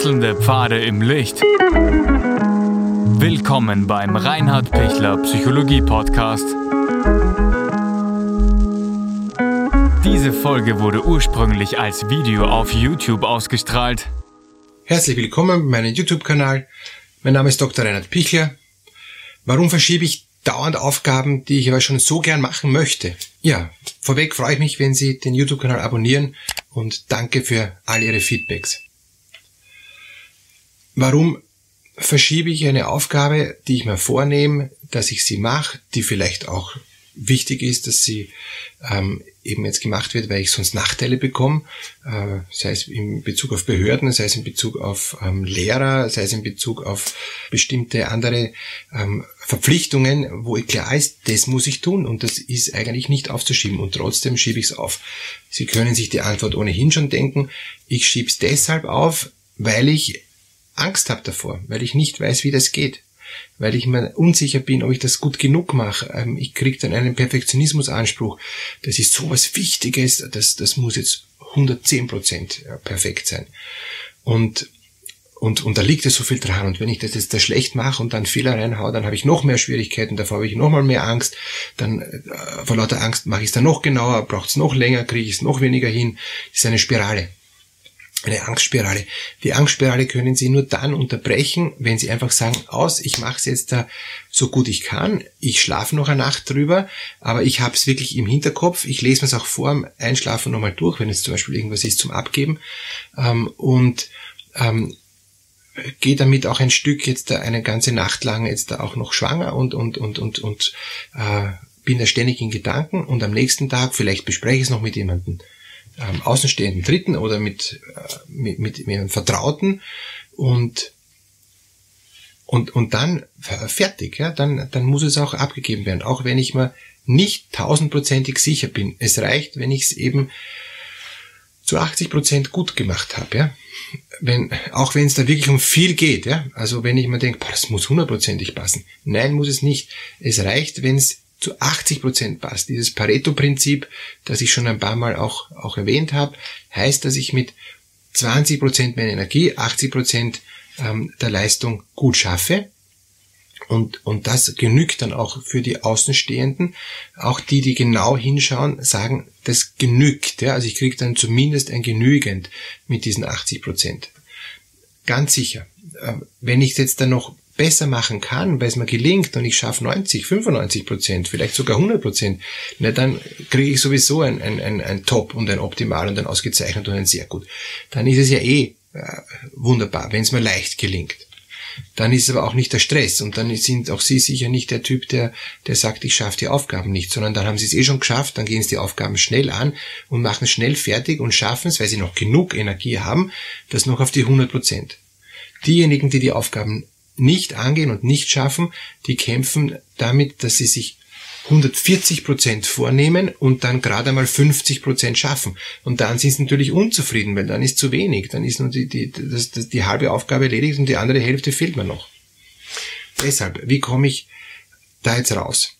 Wechselnde Pfade im Licht. Willkommen beim Reinhard Pichler Psychologie Podcast. Diese Folge wurde ursprünglich als Video auf YouTube ausgestrahlt. Herzlich willkommen bei meinem YouTube-Kanal. Mein Name ist Dr. Reinhard Pichler. Warum verschiebe ich dauernd Aufgaben, die ich aber schon so gern machen möchte? Ja, vorweg freue ich mich, wenn Sie den YouTube-Kanal abonnieren und danke für all Ihre Feedbacks. Warum verschiebe ich eine Aufgabe, die ich mir vornehme, dass ich sie mache, die vielleicht auch wichtig ist, dass sie ähm, eben jetzt gemacht wird, weil ich sonst Nachteile bekomme, äh, sei es in Bezug auf Behörden, sei es in Bezug auf ähm, Lehrer, sei es in Bezug auf bestimmte andere ähm, Verpflichtungen, wo klar ist, das muss ich tun und das ist eigentlich nicht aufzuschieben und trotzdem schiebe ich es auf. Sie können sich die Antwort ohnehin schon denken. Ich schiebe es deshalb auf, weil ich Angst habe davor, weil ich nicht weiß, wie das geht, weil ich mir unsicher bin, ob ich das gut genug mache. Ähm, ich kriege dann einen Perfektionismusanspruch. Das ist so was Wichtiges, das, das muss jetzt 110 Prozent perfekt sein. Und und, und da liegt ja so viel dran. Und wenn ich das jetzt da schlecht mache und dann Fehler reinhaue, dann habe ich noch mehr Schwierigkeiten, davor habe ich noch mal mehr Angst. Dann äh, vor lauter Angst mache ich es dann noch genauer, braucht es noch länger, kriege ich es noch weniger hin. Das ist eine Spirale eine Angstspirale. Die Angstspirale können Sie nur dann unterbrechen, wenn Sie einfach sagen, aus, ich mache es jetzt da so gut ich kann, ich schlafe noch eine Nacht drüber, aber ich habe es wirklich im Hinterkopf, ich lese mir es auch vor dem Einschlafen nochmal durch, wenn es zum Beispiel irgendwas ist zum Abgeben. Ähm, und ähm, gehe damit auch ein Stück jetzt da eine ganze Nacht lang jetzt da auch noch schwanger und und und und und äh, bin da ständig in Gedanken und am nächsten Tag vielleicht bespreche ich es noch mit jemandem ähm, außenstehenden Dritten oder mit, äh, mit, mit, mit Vertrauten und und, und dann fertig, ja, dann, dann muss es auch abgegeben werden, auch wenn ich mir nicht tausendprozentig sicher bin. Es reicht, wenn ich es eben zu 80 Prozent gut gemacht habe, ja. Wenn, auch wenn es da wirklich um viel geht, ja. Also wenn ich mir denke, das muss hundertprozentig passen. Nein, muss es nicht. Es reicht, wenn es zu 80 Prozent passt. Dieses Pareto-Prinzip, das ich schon ein paar Mal auch, auch erwähnt habe, heißt, dass ich mit 20 Prozent meiner Energie, 80 Prozent ähm, der Leistung gut schaffe. Und, und das genügt dann auch für die Außenstehenden. Auch die, die genau hinschauen, sagen, das genügt. Ja? Also ich kriege dann zumindest ein Genügend mit diesen 80 Prozent. Ganz sicher. Ähm, wenn ich jetzt dann noch besser machen kann, weil es mir gelingt und ich schaffe 90, 95 Prozent, vielleicht sogar 100 Prozent, na, dann kriege ich sowieso ein, ein, ein, ein Top und ein Optimal und ein ausgezeichnet und ein sehr gut. Dann ist es ja eh äh, wunderbar, wenn es mir leicht gelingt. Dann ist aber auch nicht der Stress und dann sind auch Sie sicher nicht der Typ, der, der sagt, ich schaffe die Aufgaben nicht, sondern dann haben Sie es eh schon geschafft, dann gehen Sie die Aufgaben schnell an und machen es schnell fertig und schaffen es, weil Sie noch genug Energie haben, das noch auf die 100 Prozent. Diejenigen, die die Aufgaben nicht angehen und nicht schaffen, die kämpfen damit, dass sie sich 140 Prozent vornehmen und dann gerade einmal 50 Prozent schaffen. Und dann sind sie natürlich unzufrieden, weil dann ist zu wenig. Dann ist nur die, die, das, das, die halbe Aufgabe erledigt und die andere Hälfte fehlt mir noch. Deshalb, wie komme ich da jetzt raus?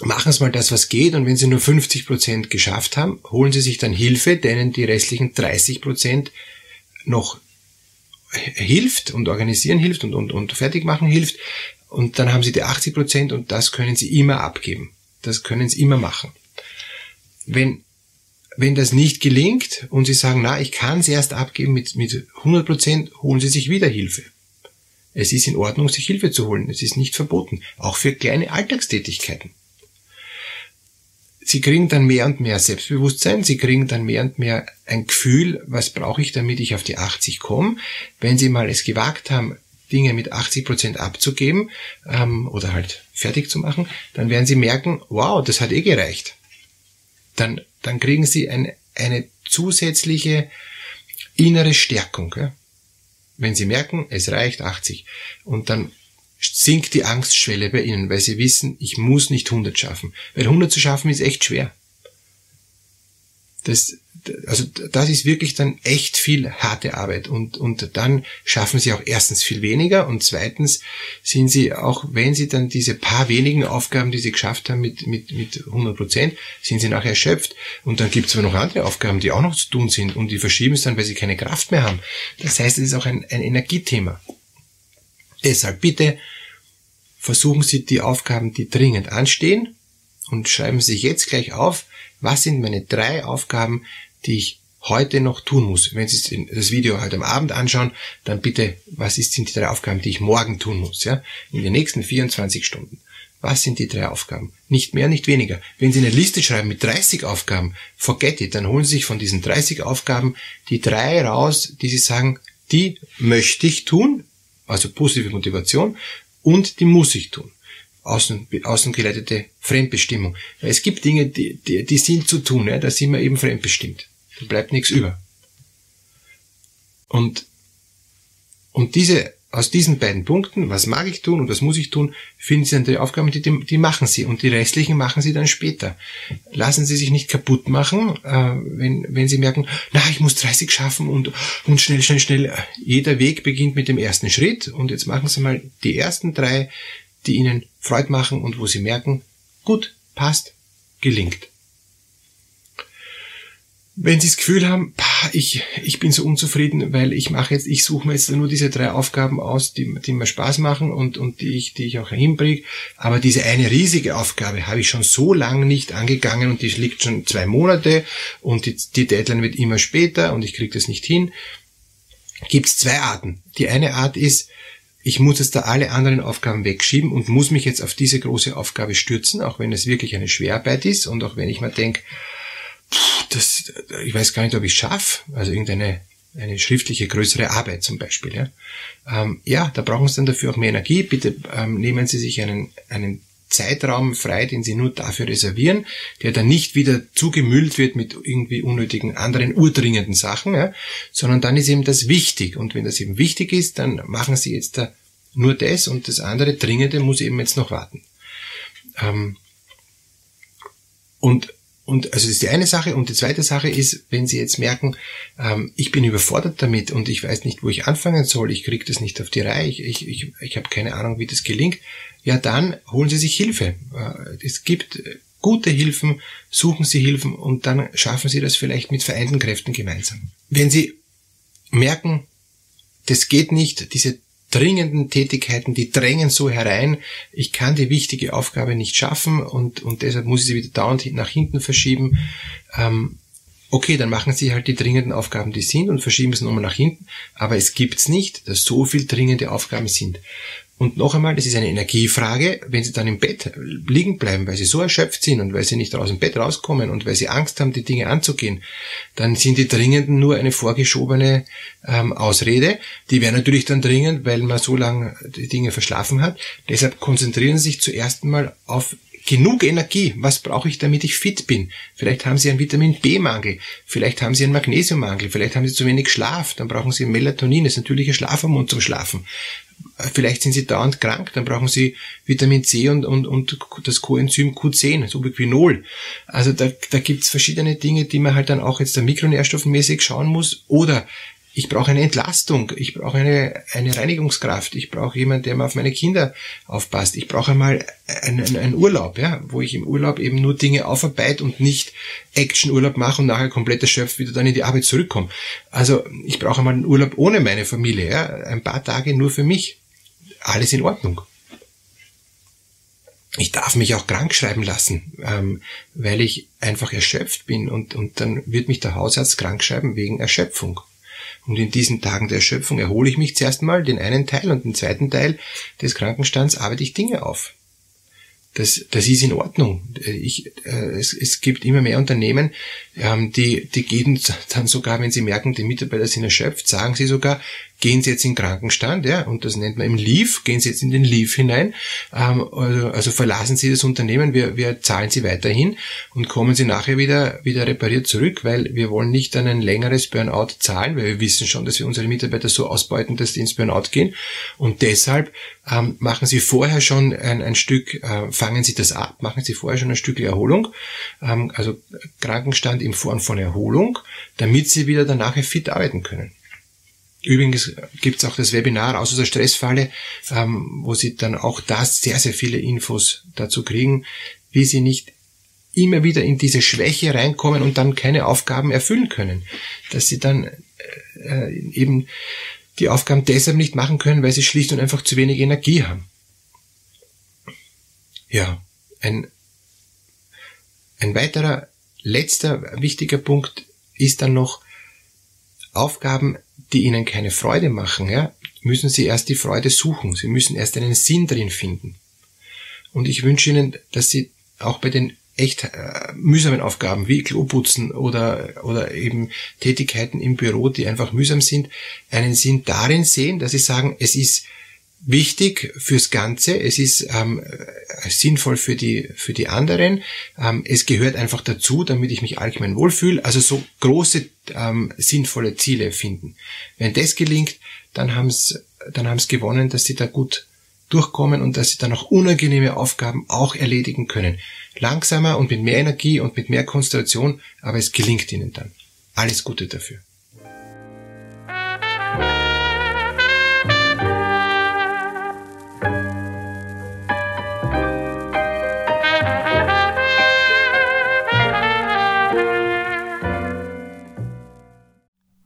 Machen Sie mal das, was geht, und wenn Sie nur 50 Prozent geschafft haben, holen Sie sich dann Hilfe, denen die restlichen 30 Prozent noch hilft und organisieren hilft und, und, und fertig machen hilft. Und dann haben sie die 80 Prozent und das können sie immer abgeben. Das können sie immer machen. Wenn, wenn das nicht gelingt und sie sagen, na, ich kann es erst abgeben mit, mit 100 Prozent, holen sie sich wieder Hilfe. Es ist in Ordnung, sich Hilfe zu holen. Es ist nicht verboten. Auch für kleine Alltagstätigkeiten sie kriegen dann mehr und mehr Selbstbewusstsein, sie kriegen dann mehr und mehr ein Gefühl, was brauche ich, damit ich auf die 80 komme. Wenn sie mal es gewagt haben, Dinge mit 80 Prozent abzugeben ähm, oder halt fertig zu machen, dann werden sie merken, wow, das hat eh gereicht. Dann, dann kriegen sie ein, eine zusätzliche innere Stärkung. Ja? Wenn sie merken, es reicht 80 und dann sinkt die Angstschwelle bei ihnen, weil sie wissen, ich muss nicht 100 schaffen. Weil 100 zu schaffen ist echt schwer. Das, also das ist wirklich dann echt viel harte Arbeit und, und dann schaffen sie auch erstens viel weniger und zweitens sind sie auch, wenn sie dann diese paar wenigen Aufgaben, die sie geschafft haben mit, mit, mit 100 Prozent, sind sie nachher erschöpft und dann gibt es aber noch andere Aufgaben, die auch noch zu tun sind und die verschieben es dann, weil sie keine Kraft mehr haben. Das heißt, es ist auch ein, ein Energiethema. Deshalb bitte versuchen Sie die Aufgaben, die dringend anstehen und schreiben Sie jetzt gleich auf, was sind meine drei Aufgaben, die ich heute noch tun muss. Wenn Sie das Video heute am Abend anschauen, dann bitte, was sind die drei Aufgaben, die ich morgen tun muss, ja? In den nächsten 24 Stunden. Was sind die drei Aufgaben? Nicht mehr, nicht weniger. Wenn Sie eine Liste schreiben mit 30 Aufgaben, forget it, dann holen Sie sich von diesen 30 Aufgaben die drei raus, die Sie sagen, die möchte ich tun, also positive Motivation, und die muss ich tun außen, außengeleitete Fremdbestimmung. Es gibt Dinge, die, die, die sind zu tun, ja, da sind wir eben fremdbestimmt. Da bleibt nichts über. Und, und diese, aus diesen beiden Punkten, was mag ich tun und was muss ich tun, finden Sie dann die Aufgaben, die, die, machen Sie und die restlichen machen Sie dann später. Lassen Sie sich nicht kaputt machen, äh, wenn, wenn Sie merken, na, ich muss 30 schaffen und, und schnell, schnell, schnell. Jeder Weg beginnt mit dem ersten Schritt und jetzt machen Sie mal die ersten drei die ihnen Freude machen und wo sie merken, gut, passt, gelingt. Wenn Sie das Gefühl haben, ich, ich bin so unzufrieden, weil ich mache jetzt, ich suche mir jetzt nur diese drei Aufgaben aus, die, die mir Spaß machen und, und die ich, die ich auch hinbringe, aber diese eine riesige Aufgabe habe ich schon so lange nicht angegangen und die liegt schon zwei Monate und die, die Deadline wird immer später und ich kriege das nicht hin, gibt es zwei Arten. Die eine Art ist, ich muss jetzt da alle anderen Aufgaben wegschieben und muss mich jetzt auf diese große Aufgabe stürzen, auch wenn es wirklich eine Schwerarbeit ist und auch wenn ich mir denke, das, ich weiß gar nicht, ob ich schaffe, also irgendeine eine schriftliche größere Arbeit zum Beispiel. Ja, ähm, ja da brauchen Sie dann dafür auch mehr Energie. Bitte ähm, nehmen Sie sich einen, einen Zeitraum frei, den Sie nur dafür reservieren, der dann nicht wieder zugemüllt wird mit irgendwie unnötigen anderen urdringenden Sachen, ja, sondern dann ist eben das wichtig. Und wenn das eben wichtig ist, dann machen Sie jetzt da nur das und das andere Dringende muss eben jetzt noch warten. Ähm, und und also das ist die eine Sache. Und die zweite Sache ist, wenn Sie jetzt merken, ähm, ich bin überfordert damit und ich weiß nicht, wo ich anfangen soll, ich kriege das nicht auf die Reihe, ich, ich, ich, ich habe keine Ahnung, wie das gelingt, ja dann holen Sie sich Hilfe. Äh, es gibt gute Hilfen, suchen Sie Hilfen und dann schaffen Sie das vielleicht mit vereinten Kräften gemeinsam. Wenn Sie merken, das geht nicht, diese dringenden Tätigkeiten, die drängen so herein, ich kann die wichtige Aufgabe nicht schaffen und, und deshalb muss ich sie wieder dauernd nach hinten verschieben. Ähm, okay, dann machen Sie halt die dringenden Aufgaben, die sind und verschieben es nochmal nach hinten, aber es gibt's nicht, dass so viel dringende Aufgaben sind. Und noch einmal, das ist eine Energiefrage, wenn Sie dann im Bett liegen bleiben, weil Sie so erschöpft sind und weil Sie nicht aus dem Bett rauskommen und weil Sie Angst haben, die Dinge anzugehen, dann sind die Dringenden nur eine vorgeschobene ähm, Ausrede. Die wäre natürlich dann dringend, weil man so lange die Dinge verschlafen hat. Deshalb konzentrieren Sie sich zuerst mal auf genug Energie. Was brauche ich, damit ich fit bin? Vielleicht haben Sie einen Vitamin B-Mangel, vielleicht haben Sie einen Magnesiummangel, vielleicht haben Sie zu wenig Schlaf, dann brauchen Sie Melatonin, das natürliche Schlafhormon zum Schlafen. Vielleicht sind Sie dauernd krank, dann brauchen Sie Vitamin C und, und, und das Coenzym Q10, das Ubiquinol. Also da, da gibt's verschiedene Dinge, die man halt dann auch jetzt da mikronährstoffmäßig schauen muss. Oder ich brauche eine Entlastung, ich brauche eine, eine Reinigungskraft, ich brauche jemanden, der mal auf meine Kinder aufpasst, ich brauche mal einen, einen Urlaub, ja, wo ich im Urlaub eben nur Dinge aufarbeite und nicht Actionurlaub mache und nachher komplett erschöpft wieder dann in die Arbeit zurückkomme. Also ich brauche mal einen Urlaub ohne meine Familie, ja, ein paar Tage nur für mich. Alles in Ordnung. Ich darf mich auch krank schreiben lassen, ähm, weil ich einfach erschöpft bin und, und dann wird mich der Hausarzt krank schreiben wegen Erschöpfung. Und in diesen Tagen der Erschöpfung erhole ich mich zuerst mal den einen Teil und den zweiten Teil des Krankenstands arbeite ich Dinge auf. Das, das ist in Ordnung. Ich, äh, es, es gibt immer mehr Unternehmen, ähm, die, die geben dann sogar, wenn sie merken, die Mitarbeiter sind erschöpft, sagen sie sogar, gehen Sie jetzt in Krankenstand, ja, und das nennt man im Leave, gehen Sie jetzt in den Leave hinein, ähm, also, also verlassen Sie das Unternehmen, wir, wir zahlen Sie weiterhin und kommen Sie nachher wieder, wieder repariert zurück, weil wir wollen nicht dann ein längeres Burnout zahlen, weil wir wissen schon, dass wir unsere Mitarbeiter so ausbeuten, dass die ins Burnout gehen und deshalb ähm, machen Sie vorher schon ein, ein Stück, äh, fangen Sie das ab, machen Sie vorher schon ein Stück Erholung, ähm, also Krankenstand in Form von Erholung, damit Sie wieder danach fit arbeiten können. Übrigens gibt es auch das Webinar aus der Stressfalle, ähm, wo Sie dann auch da sehr, sehr viele Infos dazu kriegen, wie Sie nicht immer wieder in diese Schwäche reinkommen und dann keine Aufgaben erfüllen können. Dass Sie dann äh, eben die Aufgaben deshalb nicht machen können, weil Sie schlicht und einfach zu wenig Energie haben. Ja, ein, ein weiterer letzter wichtiger Punkt ist dann noch Aufgaben die ihnen keine Freude machen, ja, müssen sie erst die Freude suchen. Sie müssen erst einen Sinn drin finden. Und ich wünsche Ihnen, dass Sie auch bei den echt äh, mühsamen Aufgaben wie Kloputzen oder, oder eben Tätigkeiten im Büro, die einfach mühsam sind, einen Sinn darin sehen, dass Sie sagen, es ist wichtig fürs Ganze, es ist ähm, sinnvoll für die, für die anderen, ähm, es gehört einfach dazu, damit ich mich allgemein wohlfühle, also so große ähm, sinnvolle Ziele finden. Wenn das gelingt, dann haben es dann haben's gewonnen, dass sie da gut durchkommen und dass sie dann auch unangenehme Aufgaben auch erledigen können. Langsamer und mit mehr Energie und mit mehr Konzentration, aber es gelingt ihnen dann. Alles Gute dafür.